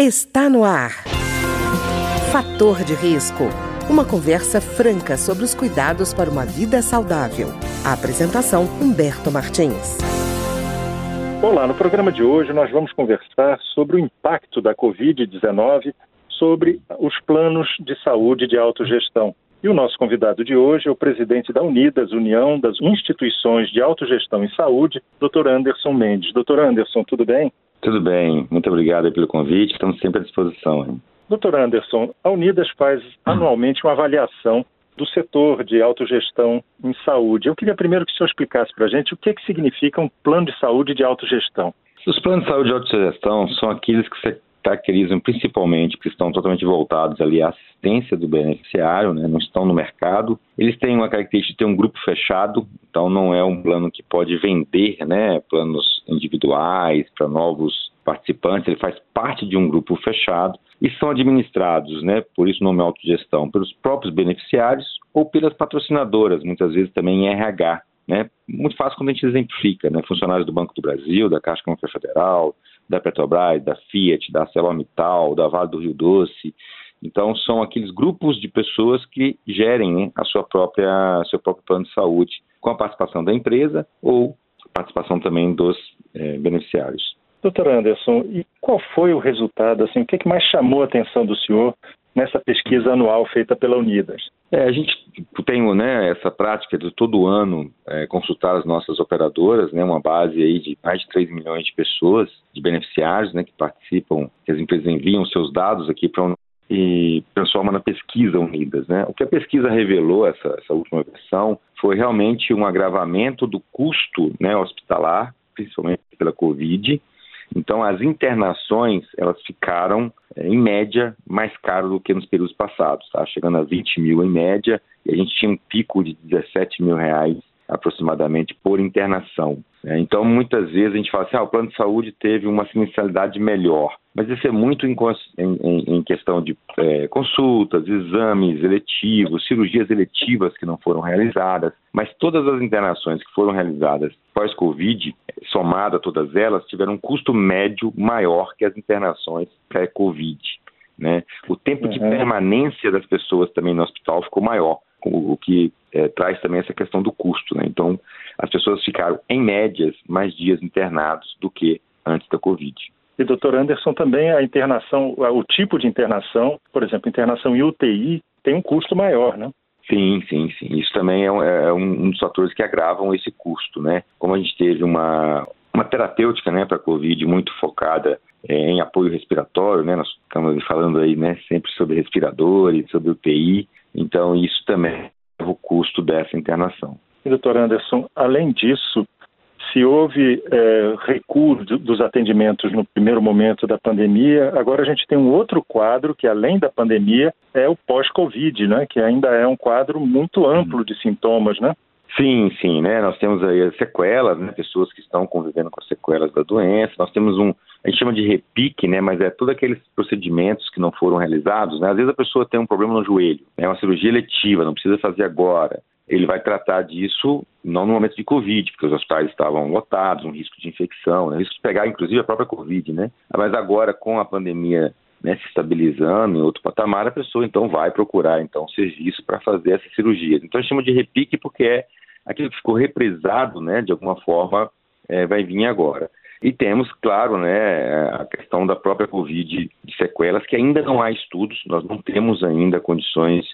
Está no ar. Fator de risco. Uma conversa franca sobre os cuidados para uma vida saudável. A apresentação Humberto Martins. Olá, no programa de hoje nós vamos conversar sobre o impacto da Covid-19 sobre os planos de saúde de autogestão. E o nosso convidado de hoje é o presidente da Unidas, União das Instituições de Autogestão em Saúde, Dr. Anderson Mendes. Dr. Anderson, tudo bem? Tudo bem, muito obrigado pelo convite, estamos sempre à disposição. Hein? Doutor Anderson, a Unidas faz anualmente uma avaliação do setor de autogestão em saúde. Eu queria primeiro que o senhor explicasse para a gente o que, é que significa um plano de saúde de autogestão. Os planos de saúde de autogestão são aqueles que se caracterizam principalmente que estão totalmente voltados ali à assistência do beneficiário, né, não estão no mercado. Eles têm uma característica de ter um grupo fechado, então não é um plano que pode vender né, planos individuais para novos participantes, ele faz parte de um grupo fechado e são administrados, né, por isso o nome autogestão, pelos próprios beneficiários ou pelas patrocinadoras, muitas vezes também em RH. Né? Muito fácil quando a gente exemplifica, né? funcionários do Banco do Brasil, da Caixa Econômica Federal, da Petrobras, da Fiat, da ArcelorMittal, da Vale do Rio Doce. Então, são aqueles grupos de pessoas que gerem né, a sua própria, seu próprio plano de saúde, com a participação da empresa ou participação também dos é, beneficiários. Doutor Anderson, e qual foi o resultado? Assim, o que, é que mais chamou a atenção do senhor nessa pesquisa anual feita pela Unidas? É, a gente tem né, essa prática de todo ano é, consultar as nossas operadoras, né, uma base aí de mais de 3 milhões de pessoas, de beneficiários né, que participam, que as empresas enviam seus dados aqui para e transforma na pesquisa Unidas. Né? O que a pesquisa revelou, essa, essa última versão, foi realmente um agravamento do custo né, hospitalar, principalmente pela Covid, então, as internações, elas ficaram, é, em média, mais caras do que nos períodos passados, tá? chegando a 20 mil em média, e a gente tinha um pico de 17 mil reais aproximadamente por internação. Né? Então, muitas vezes a gente fala assim, ah, o plano de saúde teve uma siniestralidade melhor, mas isso é muito em, em, em questão de é, consultas, exames eletivos, cirurgias eletivas que não foram realizadas, mas todas as internações que foram realizadas pós-Covid, somada todas elas, tiveram um custo médio maior que as internações pré-Covid. Né? O tempo uhum. de permanência das pessoas também no hospital ficou maior o que é, traz também essa questão do custo. Né? Então, as pessoas ficaram, em médias, mais dias internados do que antes da Covid. E, doutor Anderson, também a internação, o tipo de internação, por exemplo, internação em UTI, tem um custo maior, né? Sim, sim, sim. Isso também é um, é um dos fatores que agravam esse custo, né? Como a gente teve uma, uma terapêutica né, para a Covid muito focada é, em apoio respiratório, né? Nós estamos falando aí né, sempre sobre respiradores, sobre UTI. Então, isso também é o custo dessa internação. E, doutor Anderson, além disso, se houve é, recuo dos atendimentos no primeiro momento da pandemia, agora a gente tem um outro quadro que, além da pandemia, é o pós-Covid, né? que ainda é um quadro muito amplo de sintomas, né? Sim, sim, né? Nós temos aí as sequelas, né? Pessoas que estão convivendo com as sequelas da doença. Nós temos um, a gente chama de repique, né? Mas é todos aqueles procedimentos que não foram realizados, né? Às vezes a pessoa tem um problema no joelho, é né? uma cirurgia eletiva, não precisa fazer agora. Ele vai tratar disso não no momento de Covid, porque os hospitais estavam lotados, um risco de infecção, né? risco de pegar inclusive a própria Covid, né? Mas agora com a pandemia né, se estabilizando em outro patamar, a pessoa então vai procurar então serviço para fazer essa cirurgia. Então a gente chama de repique porque é aquilo que ficou represado, né, de alguma forma, é, vai vir agora. E temos, claro, né, a questão da própria Covid de sequelas, que ainda não há estudos, nós não temos ainda condições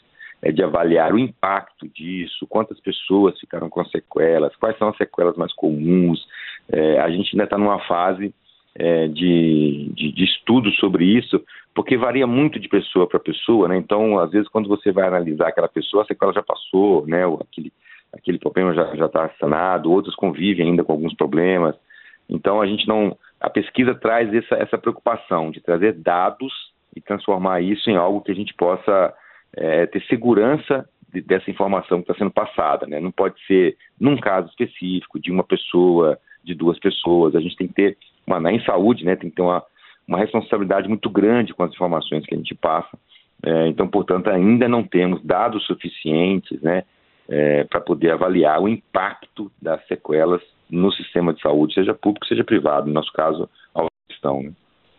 é, de avaliar o impacto disso, quantas pessoas ficaram com sequelas, quais são as sequelas mais comuns. É, a gente ainda está numa fase é, de, de, de estudo sobre isso, porque varia muito de pessoa para pessoa, né? Então, às vezes, quando você vai analisar aquela pessoa, a sequela já passou, né? aquele, aquele problema já está sanado, outros convivem ainda com alguns problemas. Então a gente não. A pesquisa traz essa, essa preocupação de trazer dados e transformar isso em algo que a gente possa é, ter segurança de, dessa informação que está sendo passada. Né? Não pode ser num caso específico, de uma pessoa, de duas pessoas. A gente tem que ter, uma, em saúde, né, tem que ter uma, uma responsabilidade muito grande com as informações que a gente passa. É, então, portanto, ainda não temos dados suficientes né, é, para poder avaliar o impacto das sequelas no sistema de saúde, seja público, seja privado, no nosso caso, a questão. Né?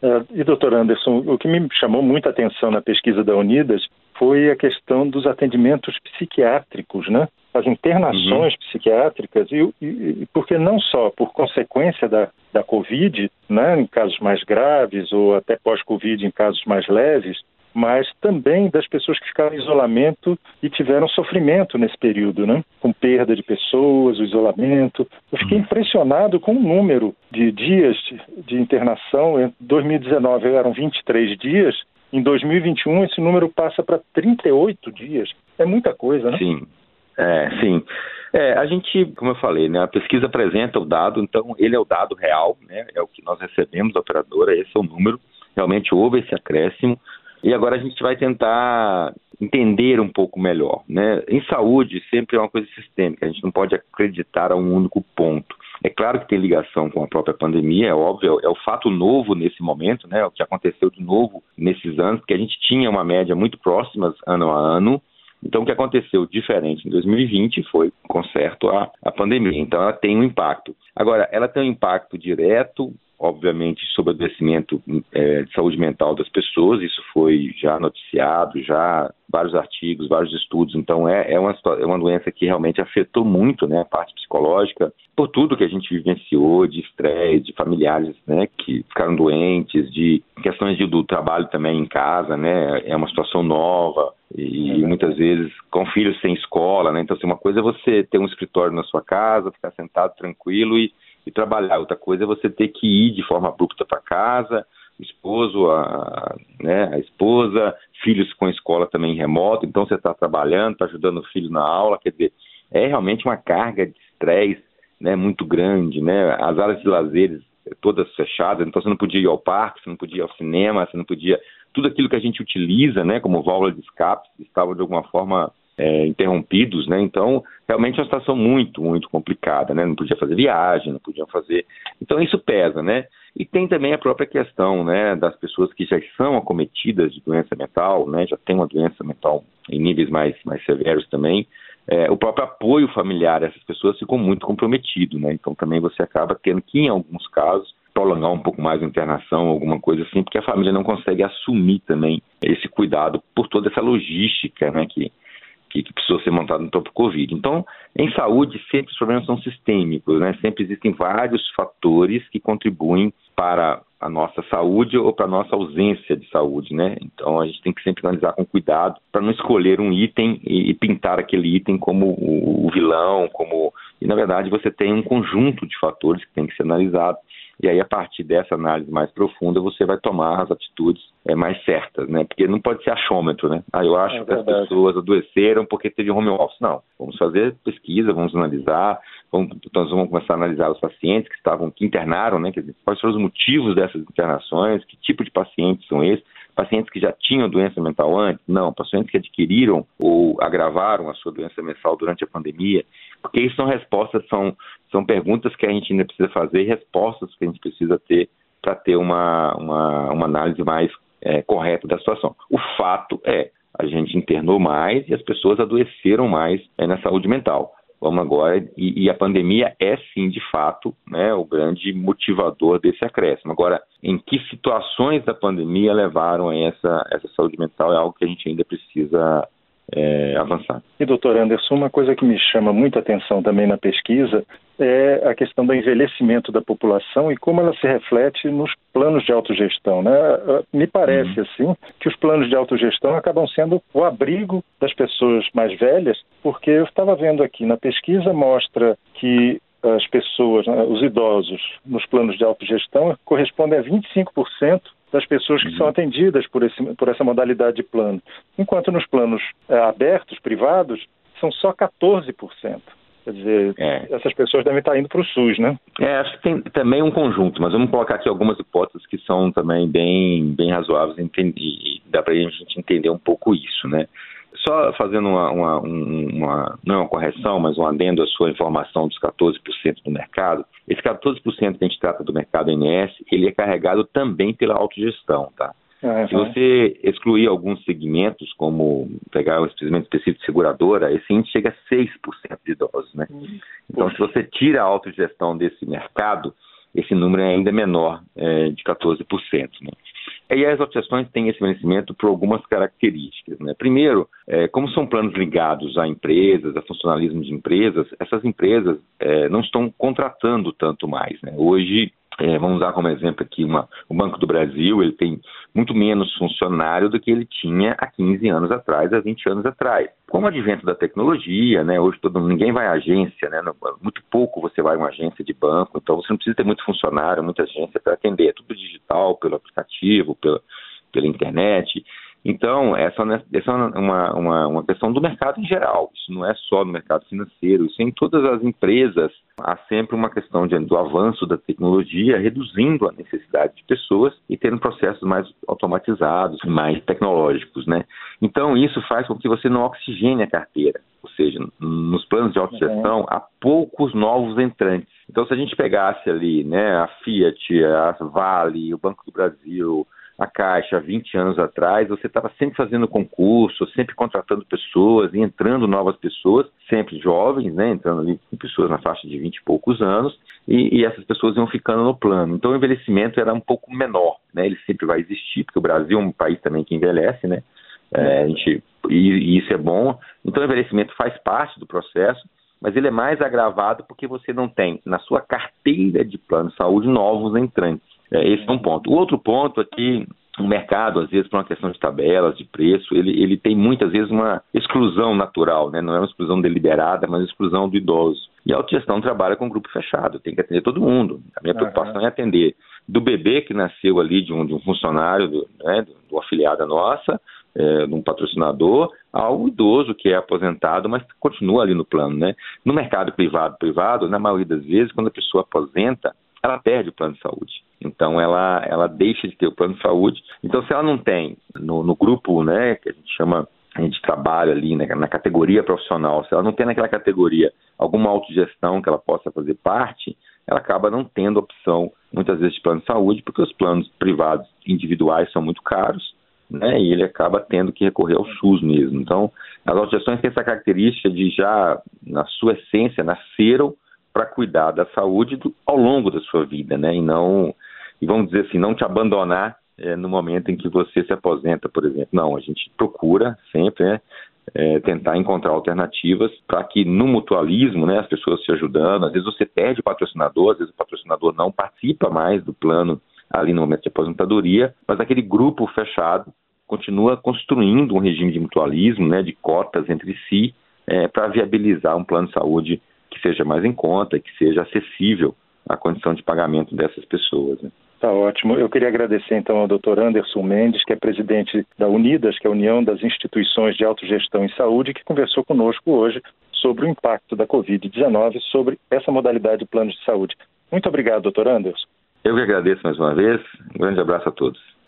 Uh, e, doutor Anderson, o que me chamou muita atenção na pesquisa da Unidas foi a questão dos atendimentos psiquiátricos, né? As internações uhum. psiquiátricas, e, e, porque não só por consequência da, da Covid, né, em casos mais graves, ou até pós-Covid em casos mais leves, mas também das pessoas que ficaram em isolamento e tiveram sofrimento nesse período, né? Com perda de pessoas, o isolamento. Eu fiquei impressionado com o número de dias de internação. Em 2019 eram 23 dias, em 2021 esse número passa para 38 dias. É muita coisa, né? Sim. É, sim. É, a gente, como eu falei, né, a pesquisa apresenta o dado, então ele é o dado real, né, é o que nós recebemos da operadora, esse é o número. Realmente houve esse acréscimo. E agora a gente vai tentar entender um pouco melhor. Né? Em saúde, sempre é uma coisa sistêmica, a gente não pode acreditar a um único ponto. É claro que tem ligação com a própria pandemia, é óbvio, é o fato novo nesse momento, né? O que aconteceu de novo nesses anos, porque a gente tinha uma média muito próxima ano a ano. Então, o que aconteceu diferente em 2020 foi, com certo, a, a pandemia. Então, ela tem um impacto. Agora, ela tem um impacto direto obviamente, sobre o adoecimento é, de saúde mental das pessoas. Isso foi já noticiado, já vários artigos, vários estudos. Então, é, é, uma, é uma doença que realmente afetou muito né, a parte psicológica, por tudo que a gente vivenciou de estresse, de familiares né, que ficaram doentes, de questões de, do trabalho também em casa, né? É uma situação nova e muitas vezes com filhos sem escola, né? Então, assim, uma coisa é você ter um escritório na sua casa, ficar sentado tranquilo e e trabalhar. Outra coisa é você ter que ir de forma abrupta para casa, o esposo, a, né, a esposa, filhos com escola também remoto, então você está trabalhando, está ajudando o filho na aula, quer dizer, é realmente uma carga de estresse né, muito grande, né? As áreas de lazeres todas fechadas, então você não podia ir ao parque, você não podia ir ao cinema, você não podia... Tudo aquilo que a gente utiliza né, como válvula de escape estava de alguma forma é, interrompidos, né? Então, realmente é uma situação muito, muito complicada, né? Não podia fazer viagem, não podiam fazer. Então, isso pesa, né? E tem também a própria questão, né, das pessoas que já são acometidas de doença mental, né? Já tem uma doença mental em níveis mais, mais severos também. É, o próprio apoio familiar a essas pessoas ficou muito comprometido, né? Então, também você acaba tendo que, em alguns casos, prolongar um pouco mais a internação, alguma coisa assim, porque a família não consegue assumir também esse cuidado por toda essa logística, né, que, que, que precisou ser montado no topo Covid. Então, em saúde, sempre os problemas são sistêmicos, né? Sempre existem vários fatores que contribuem para a nossa saúde ou para a nossa ausência de saúde, né? Então a gente tem que sempre analisar com cuidado para não escolher um item e, pintar aquele item como o, vilão, como e na verdade você tem um conjunto de fatores que tem que ser analisado e aí a partir dessa análise mais profunda você vai tomar as atitudes é, mais certas, né? Porque não pode ser achômetro, né? Ah, eu acho é que as pessoas adoeceram porque teve home office. Não, vamos fazer pesquisa, vamos analisar, vamos, nós vamos começar a analisar os pacientes que estavam, que internaram, né? Quer dizer, quais foram os motivos dessas internações, que tipo de pacientes são esses, pacientes que já tinham doença mental antes? Não, pacientes que adquiriram ou agravaram a sua doença mental durante a pandemia, porque isso são respostas, são, são perguntas que a gente ainda precisa fazer e respostas que a gente precisa ter para ter uma, uma, uma, análise mais é, correta da situação. O fato é, a gente internou mais e as pessoas adoeceram mais é, na saúde mental. Vamos agora, e, e, a pandemia é sim, de fato, né, o grande motivador desse acréscimo. Agora, em que situações da pandemia levaram a essa, essa saúde mental é algo que a gente ainda precisa é, avançar. E, doutor Anderson, uma coisa que me chama muita atenção também na pesquisa é a questão do envelhecimento da população e como ela se reflete nos planos de autogestão. Né? Me parece, uhum. assim, que os planos de autogestão acabam sendo o abrigo das pessoas mais velhas, porque eu estava vendo aqui na pesquisa, mostra que as pessoas, né, os idosos, nos planos de autogestão, correspondem a 25% das pessoas que uhum. são atendidas por, esse, por essa modalidade de plano. Enquanto nos planos é, abertos, privados, são só 14%. Quer dizer, é. essas pessoas devem estar indo para o SUS, né? É, acho que tem também um conjunto, mas vamos colocar aqui algumas hipóteses que são também bem, bem razoáveis e dá para a gente entender um pouco isso, né? Só fazendo uma, uma, uma, não é uma correção, mas um adendo à sua informação dos 14% do mercado, esse 14% que a gente trata do mercado NS, ele é carregado também pela autogestão, tá? Uhum. Se você excluir alguns segmentos, como pegar o segmento específico de seguradora, esse índice chega a 6% de idosos, né? Uhum. Então, se você tira a autogestão desse mercado, esse número é ainda menor, é, de 14%. Né? E as associações têm esse vencimento por algumas características. Né? Primeiro, é, como são planos ligados a empresas, a funcionalismo de empresas, essas empresas é, não estão contratando tanto mais. Né? Hoje, é, vamos usar como exemplo aqui uma, o Banco do Brasil, ele tem muito menos funcionário do que ele tinha há 15 anos atrás, há 20 anos atrás. Com o advento da tecnologia, né, hoje todo, ninguém vai à agência, né, muito pouco você vai a uma agência de banco, então você não precisa ter muito funcionário, muita agência para atender, é tudo digital, pelo aplicativo, pela, pela internet. Então, essa, essa é uma, uma, uma questão do mercado em geral. Isso não é só no mercado financeiro, isso é em todas as empresas. Há sempre uma questão de, do avanço da tecnologia, reduzindo a necessidade de pessoas e tendo processos mais automatizados, mais tecnológicos. Né? Então, isso faz com que você não oxigene a carteira. Ou seja, nos planos de autogestão, uhum. há poucos novos entrantes. Então, se a gente pegasse ali né, a Fiat, a Vale, o Banco do Brasil, a Caixa 20 anos atrás, você estava sempre fazendo concurso, sempre contratando pessoas e entrando novas pessoas, sempre jovens, né, entrando ali com pessoas na faixa de 20 e poucos anos, e, e, essas pessoas iam ficando no plano. Então o envelhecimento era um pouco menor, né, ele sempre vai existir, porque o Brasil é um país também que envelhece, né, é, a gente, e, e isso é bom. Então o envelhecimento faz parte do processo, mas ele é mais agravado porque você não tem na sua carteira de plano de saúde novos entrantes. É, esse é um ponto. O outro ponto é que o mercado, às vezes, por uma questão de tabelas, de preço, ele, ele tem muitas vezes uma exclusão natural, né? não é uma exclusão deliberada, mas exclusão do idoso. E a autogestão trabalha com grupo fechado, tem que atender todo mundo. A minha preocupação uhum. é atender do bebê que nasceu ali de um, de um funcionário, do, né, do, do afiliado nossa, é, de um patrocinador, ao idoso que é aposentado, mas continua ali no plano. Né? No mercado privado, privado, na maioria das vezes, quando a pessoa aposenta, ela perde o plano de saúde. Então ela, ela deixa de ter o plano de saúde. Então se ela não tem no, no grupo, né, que a gente chama a gente trabalha ali né, na categoria profissional, se ela não tem naquela categoria alguma autogestão que ela possa fazer parte, ela acaba não tendo opção, muitas vezes, de plano de saúde, porque os planos privados individuais são muito caros, né, e ele acaba tendo que recorrer ao SUS mesmo. Então, as autogestões têm essa característica de já, na sua essência, nasceram para cuidar da saúde do, ao longo da sua vida, né? E não, e vamos dizer assim, não te abandonar é, no momento em que você se aposenta, por exemplo. Não, a gente procura sempre né, é, tentar encontrar alternativas para que no mutualismo, né, as pessoas se ajudando, às vezes você perde o patrocinador, às vezes o patrocinador não participa mais do plano ali no momento de aposentadoria, mas aquele grupo fechado continua construindo um regime de mutualismo, né, de cotas entre si, é, para viabilizar um plano de saúde que seja mais em conta, que seja acessível à condição de pagamento dessas pessoas. Né? Tá ótimo. Eu queria agradecer então ao Dr. Anderson Mendes, que é presidente da Unidas, que é a União das Instituições de Autogestão em Saúde, que conversou conosco hoje sobre o impacto da Covid-19 sobre essa modalidade de plano de saúde. Muito obrigado, doutor Anderson. Eu que agradeço mais uma vez. Um grande abraço a todos.